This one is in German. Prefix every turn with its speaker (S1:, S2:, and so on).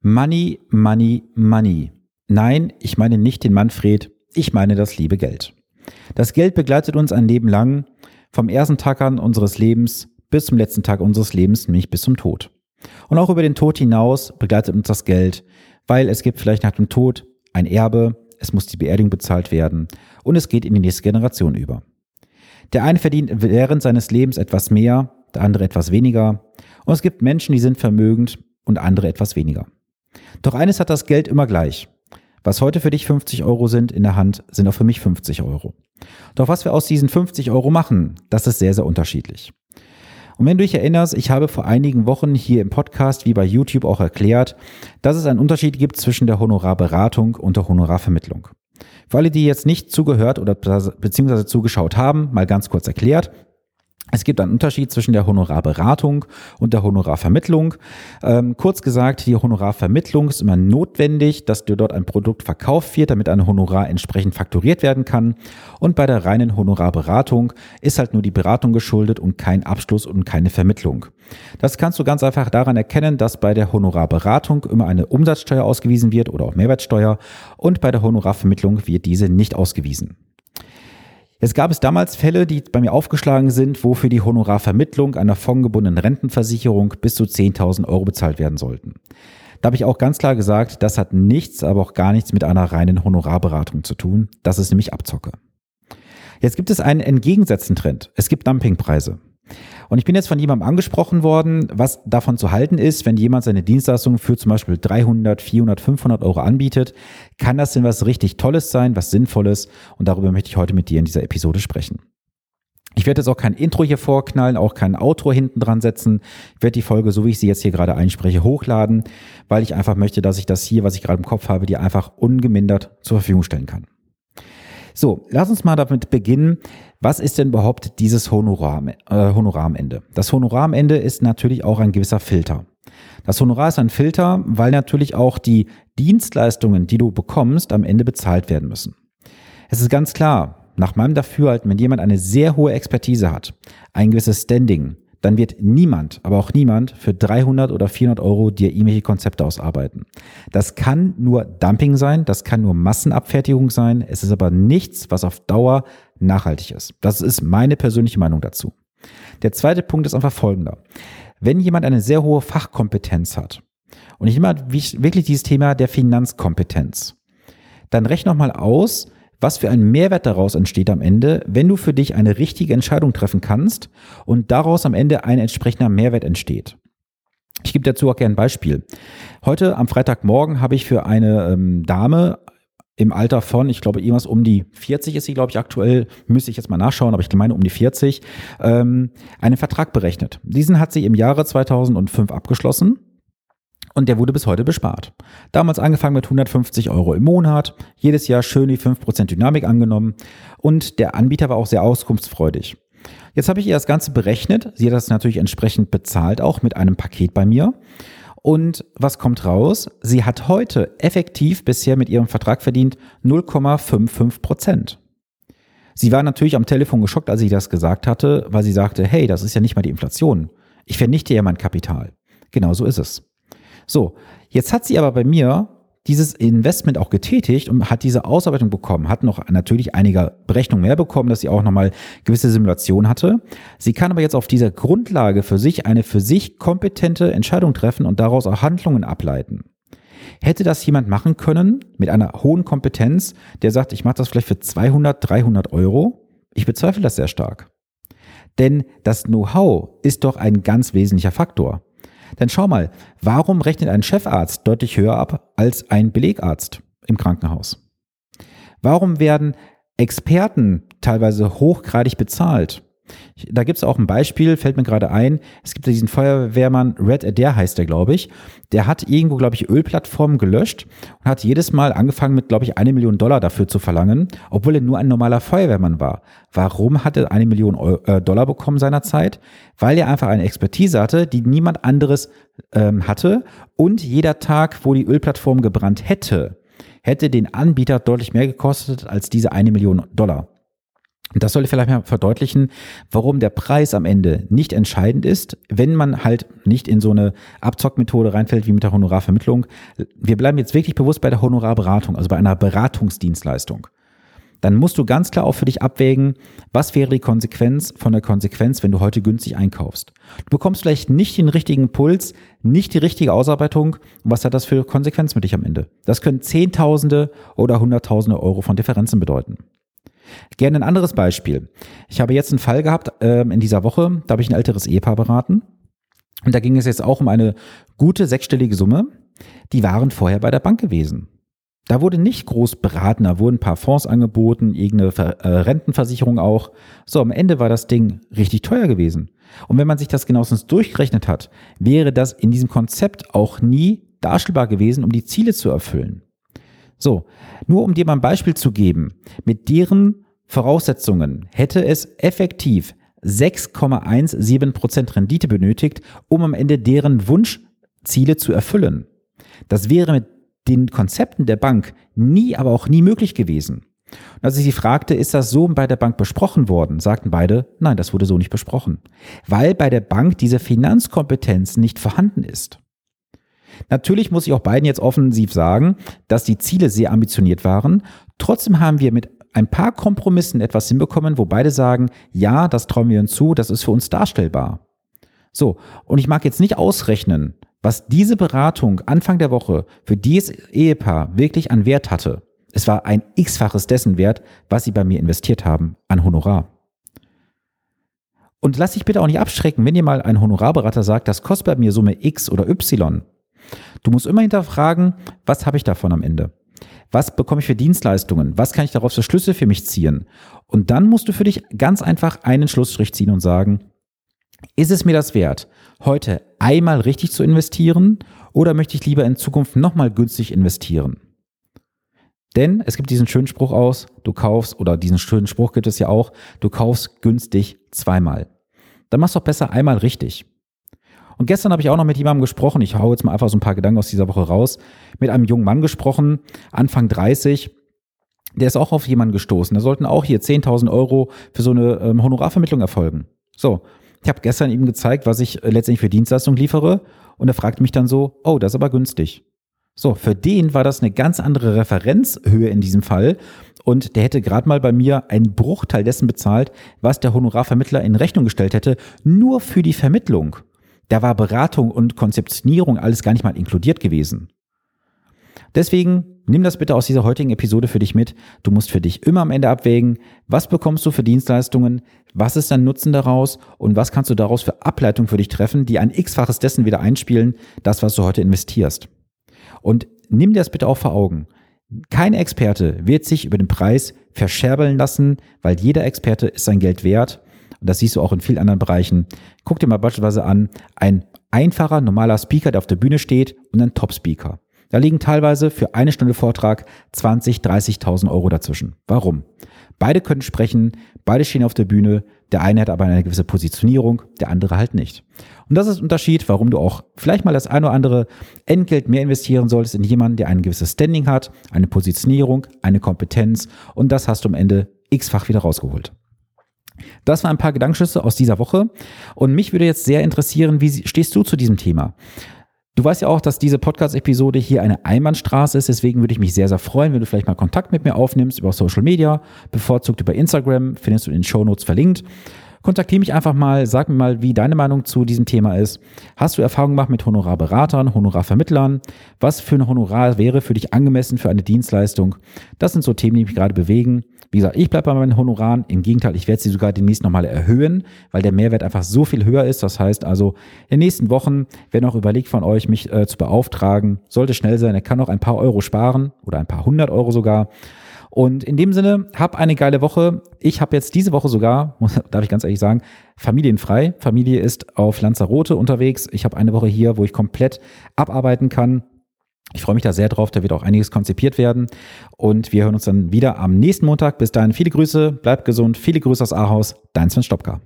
S1: Money, Money, Money. Nein, ich meine nicht den Manfred, ich meine das liebe Geld. Das Geld begleitet uns ein Leben lang, vom ersten Tag an unseres Lebens bis zum letzten Tag unseres Lebens, nämlich bis zum Tod. Und auch über den Tod hinaus begleitet uns das Geld, weil es gibt vielleicht nach dem Tod ein Erbe, es muss die Beerdigung bezahlt werden und es geht in die nächste Generation über. Der eine verdient während seines Lebens etwas mehr, der andere etwas weniger und es gibt Menschen, die sind vermögend und andere etwas weniger. Doch eines hat das Geld immer gleich. Was heute für dich 50 Euro sind in der Hand, sind auch für mich 50 Euro. Doch was wir aus diesen 50 Euro machen, das ist sehr, sehr unterschiedlich. Und wenn du dich erinnerst, ich habe vor einigen Wochen hier im Podcast wie bei YouTube auch erklärt, dass es einen Unterschied gibt zwischen der Honorarberatung und der Honorarvermittlung. Für alle, die jetzt nicht zugehört oder beziehungsweise zugeschaut haben, mal ganz kurz erklärt. Es gibt einen Unterschied zwischen der Honorarberatung und der Honorarvermittlung. Ähm, kurz gesagt, die Honorarvermittlung ist immer notwendig, dass dir dort ein Produkt verkauft wird, damit ein Honorar entsprechend fakturiert werden kann. Und bei der reinen Honorarberatung ist halt nur die Beratung geschuldet und kein Abschluss und keine Vermittlung. Das kannst du ganz einfach daran erkennen, dass bei der Honorarberatung immer eine Umsatzsteuer ausgewiesen wird oder auch Mehrwertsteuer und bei der Honorarvermittlung wird diese nicht ausgewiesen. Jetzt gab es damals Fälle, die bei mir aufgeschlagen sind, wo für die Honorarvermittlung einer fondgebundenen Rentenversicherung bis zu 10.000 Euro bezahlt werden sollten. Da habe ich auch ganz klar gesagt, das hat nichts, aber auch gar nichts mit einer reinen Honorarberatung zu tun. Das ist nämlich Abzocke. Jetzt gibt es einen entgegengesetzten Trend. Es gibt Dumpingpreise. Und ich bin jetzt von jemandem angesprochen worden, was davon zu halten ist, wenn jemand seine Dienstleistung für zum Beispiel 300, 400, 500 Euro anbietet. Kann das denn was richtig Tolles sein, was Sinnvolles? Und darüber möchte ich heute mit dir in dieser Episode sprechen. Ich werde jetzt auch kein Intro hier vorknallen, auch kein Outro hinten dran setzen. Ich werde die Folge, so wie ich sie jetzt hier gerade einspreche, hochladen, weil ich einfach möchte, dass ich das hier, was ich gerade im Kopf habe, dir einfach ungemindert zur Verfügung stellen kann. So, lass uns mal damit beginnen. Was ist denn überhaupt dieses Honorar, äh, Honorar am Ende? Das Honorar am Ende ist natürlich auch ein gewisser Filter. Das Honorar ist ein Filter, weil natürlich auch die Dienstleistungen, die du bekommst, am Ende bezahlt werden müssen. Es ist ganz klar, nach meinem Dafürhalten, wenn jemand eine sehr hohe Expertise hat, ein gewisses Standing, dann wird niemand, aber auch niemand für 300 oder 400 Euro dir irgendwelche Konzepte ausarbeiten. Das kann nur Dumping sein, das kann nur Massenabfertigung sein, es ist aber nichts, was auf Dauer nachhaltig ist. Das ist meine persönliche Meinung dazu. Der zweite Punkt ist einfach folgender. Wenn jemand eine sehr hohe Fachkompetenz hat, und ich immer wirklich dieses Thema der Finanzkompetenz, dann rechne noch mal aus, was für ein Mehrwert daraus entsteht am Ende, wenn du für dich eine richtige Entscheidung treffen kannst und daraus am Ende ein entsprechender Mehrwert entsteht. Ich gebe dazu auch gerne ein Beispiel. Heute am Freitagmorgen habe ich für eine ähm, Dame im Alter von, ich glaube, irgendwas um die 40 ist sie, glaube ich, aktuell, müsste ich jetzt mal nachschauen, aber ich meine um die 40, ähm, einen Vertrag berechnet. Diesen hat sie im Jahre 2005 abgeschlossen und der wurde bis heute bespart. Damals angefangen mit 150 Euro im Monat, jedes Jahr schön die 5% Dynamik angenommen und der Anbieter war auch sehr auskunftsfreudig. Jetzt habe ich ihr das Ganze berechnet. Sie hat das natürlich entsprechend bezahlt, auch mit einem Paket bei mir. Und was kommt raus? Sie hat heute effektiv bisher mit ihrem Vertrag verdient 0,55 Prozent. Sie war natürlich am Telefon geschockt, als ich das gesagt hatte, weil sie sagte, hey, das ist ja nicht mal die Inflation. Ich vernichte ja mein Kapital. Genau so ist es. So, jetzt hat sie aber bei mir dieses Investment auch getätigt und hat diese Ausarbeitung bekommen, hat noch natürlich einige Berechnungen mehr bekommen, dass sie auch nochmal gewisse Simulationen hatte. Sie kann aber jetzt auf dieser Grundlage für sich eine für sich kompetente Entscheidung treffen und daraus auch Handlungen ableiten. Hätte das jemand machen können mit einer hohen Kompetenz, der sagt, ich mache das vielleicht für 200, 300 Euro? Ich bezweifle das sehr stark. Denn das Know-how ist doch ein ganz wesentlicher Faktor. Denn schau mal, warum rechnet ein Chefarzt deutlich höher ab als ein Belegarzt im Krankenhaus? Warum werden Experten teilweise hochgradig bezahlt? Da gibt es auch ein Beispiel, fällt mir gerade ein. Es gibt ja diesen Feuerwehrmann, Red Adair heißt der, glaube ich. Der hat irgendwo, glaube ich, Ölplattformen gelöscht und hat jedes Mal angefangen mit, glaube ich, eine Million Dollar dafür zu verlangen, obwohl er nur ein normaler Feuerwehrmann war. Warum hat er eine Million äh, Dollar bekommen seinerzeit? Weil er einfach eine Expertise hatte, die niemand anderes ähm, hatte und jeder Tag, wo die Ölplattform gebrannt hätte, hätte den Anbieter deutlich mehr gekostet als diese eine Million Dollar. Und das soll vielleicht mal verdeutlichen, warum der Preis am Ende nicht entscheidend ist, wenn man halt nicht in so eine Abzockmethode reinfällt wie mit der Honorarvermittlung. Wir bleiben jetzt wirklich bewusst bei der Honorarberatung, also bei einer Beratungsdienstleistung. Dann musst du ganz klar auch für dich abwägen, was wäre die Konsequenz von der Konsequenz, wenn du heute günstig einkaufst. Du bekommst vielleicht nicht den richtigen Puls, nicht die richtige Ausarbeitung. Was hat das für Konsequenzen mit dich am Ende? Das können Zehntausende oder Hunderttausende Euro von Differenzen bedeuten. Gerne ein anderes Beispiel. Ich habe jetzt einen Fall gehabt äh, in dieser Woche, da habe ich ein älteres Ehepaar beraten. Und da ging es jetzt auch um eine gute sechsstellige Summe. Die waren vorher bei der Bank gewesen. Da wurde nicht groß beraten, da wurden ein paar Fonds angeboten, irgendeine äh, Rentenversicherung auch. So, am Ende war das Ding richtig teuer gewesen. Und wenn man sich das genauestens durchgerechnet hat, wäre das in diesem Konzept auch nie darstellbar gewesen, um die Ziele zu erfüllen. So, nur um dir mal ein Beispiel zu geben, mit deren Voraussetzungen hätte es effektiv 6,17% Rendite benötigt, um am Ende deren Wunschziele zu erfüllen. Das wäre mit den Konzepten der Bank nie, aber auch nie möglich gewesen. Und als ich sie fragte, ist das so bei der Bank besprochen worden, sagten beide, nein, das wurde so nicht besprochen, weil bei der Bank diese Finanzkompetenz nicht vorhanden ist. Natürlich muss ich auch beiden jetzt offensiv sagen, dass die Ziele sehr ambitioniert waren. Trotzdem haben wir mit ein paar Kompromissen etwas hinbekommen, wo beide sagen, ja, das trauen wir uns zu, das ist für uns darstellbar. So, und ich mag jetzt nicht ausrechnen, was diese Beratung Anfang der Woche für dieses Ehepaar wirklich an Wert hatte. Es war ein x-faches dessen Wert, was sie bei mir investiert haben an Honorar. Und lass dich bitte auch nicht abschrecken, wenn dir mal ein Honorarberater sagt, das kostet bei mir Summe X oder Y. Du musst immer hinterfragen, was habe ich davon am Ende? Was bekomme ich für Dienstleistungen? Was kann ich daraus für Schlüsse für mich ziehen? Und dann musst du für dich ganz einfach einen Schlussstrich ziehen und sagen, ist es mir das wert, heute einmal richtig zu investieren oder möchte ich lieber in Zukunft nochmal günstig investieren? Denn es gibt diesen schönen Spruch aus, du kaufst, oder diesen schönen Spruch gibt es ja auch, du kaufst günstig zweimal. Dann machst du doch besser einmal richtig. Und gestern habe ich auch noch mit jemandem gesprochen, ich hau jetzt mal einfach so ein paar Gedanken aus dieser Woche raus, mit einem jungen Mann gesprochen, Anfang 30, der ist auch auf jemanden gestoßen. Da sollten auch hier 10.000 Euro für so eine ähm, Honorarvermittlung erfolgen. So, ich habe gestern ihm gezeigt, was ich äh, letztendlich für Dienstleistung liefere und er fragt mich dann so, oh, das ist aber günstig. So, für den war das eine ganz andere Referenzhöhe in diesem Fall und der hätte gerade mal bei mir einen Bruchteil dessen bezahlt, was der Honorarvermittler in Rechnung gestellt hätte, nur für die Vermittlung. Da war Beratung und Konzeptionierung alles gar nicht mal inkludiert gewesen. Deswegen nimm das bitte aus dieser heutigen Episode für dich mit. Du musst für dich immer am Ende abwägen, was bekommst du für Dienstleistungen, was ist dein Nutzen daraus und was kannst du daraus für Ableitungen für dich treffen, die ein x-faches dessen wieder einspielen, das, was du heute investierst. Und nimm dir das bitte auch vor Augen. Kein Experte wird sich über den Preis verscherbeln lassen, weil jeder Experte ist sein Geld wert und das siehst du auch in vielen anderen Bereichen. Guck dir mal beispielsweise an, ein einfacher, normaler Speaker, der auf der Bühne steht und ein Top-Speaker. Da liegen teilweise für eine Stunde Vortrag 20, 30.000 Euro dazwischen. Warum? Beide können sprechen, beide stehen auf der Bühne, der eine hat aber eine gewisse Positionierung, der andere halt nicht. Und das ist der Unterschied, warum du auch vielleicht mal das ein oder andere Entgelt mehr investieren solltest in jemanden, der ein gewisses Standing hat, eine Positionierung, eine Kompetenz und das hast du am Ende x-fach wieder rausgeholt. Das waren ein paar Gedankenschüsse aus dieser Woche. Und mich würde jetzt sehr interessieren, wie stehst du zu diesem Thema? Du weißt ja auch, dass diese Podcast-Episode hier eine Einbahnstraße ist. Deswegen würde ich mich sehr, sehr freuen, wenn du vielleicht mal Kontakt mit mir aufnimmst über Social Media, bevorzugt über Instagram, findest du in den Show Notes verlinkt. Kontaktiere mich einfach mal, sag mir mal, wie deine Meinung zu diesem Thema ist. Hast du Erfahrung gemacht mit Honorarberatern, Honorarvermittlern? Was für ein Honorar wäre für dich angemessen für eine Dienstleistung? Das sind so Themen, die mich gerade bewegen. Wie gesagt, ich bleibe bei meinen Honoraren. Im Gegenteil, ich werde sie sogar demnächst nochmal erhöhen, weil der Mehrwert einfach so viel höher ist. Das heißt also, in den nächsten Wochen, wenn auch überlegt von euch, mich äh, zu beauftragen, sollte schnell sein. Er kann auch ein paar Euro sparen oder ein paar hundert Euro sogar. Und in dem Sinne, hab eine geile Woche. Ich habe jetzt diese Woche sogar, darf ich ganz ehrlich sagen, familienfrei. Familie ist auf Lanzarote unterwegs. Ich habe eine Woche hier, wo ich komplett abarbeiten kann. Ich freue mich da sehr drauf, da wird auch einiges konzipiert werden. Und wir hören uns dann wieder am nächsten Montag. Bis dahin viele Grüße, bleibt gesund, viele Grüße aus Ahaus, dein Sven Stopka.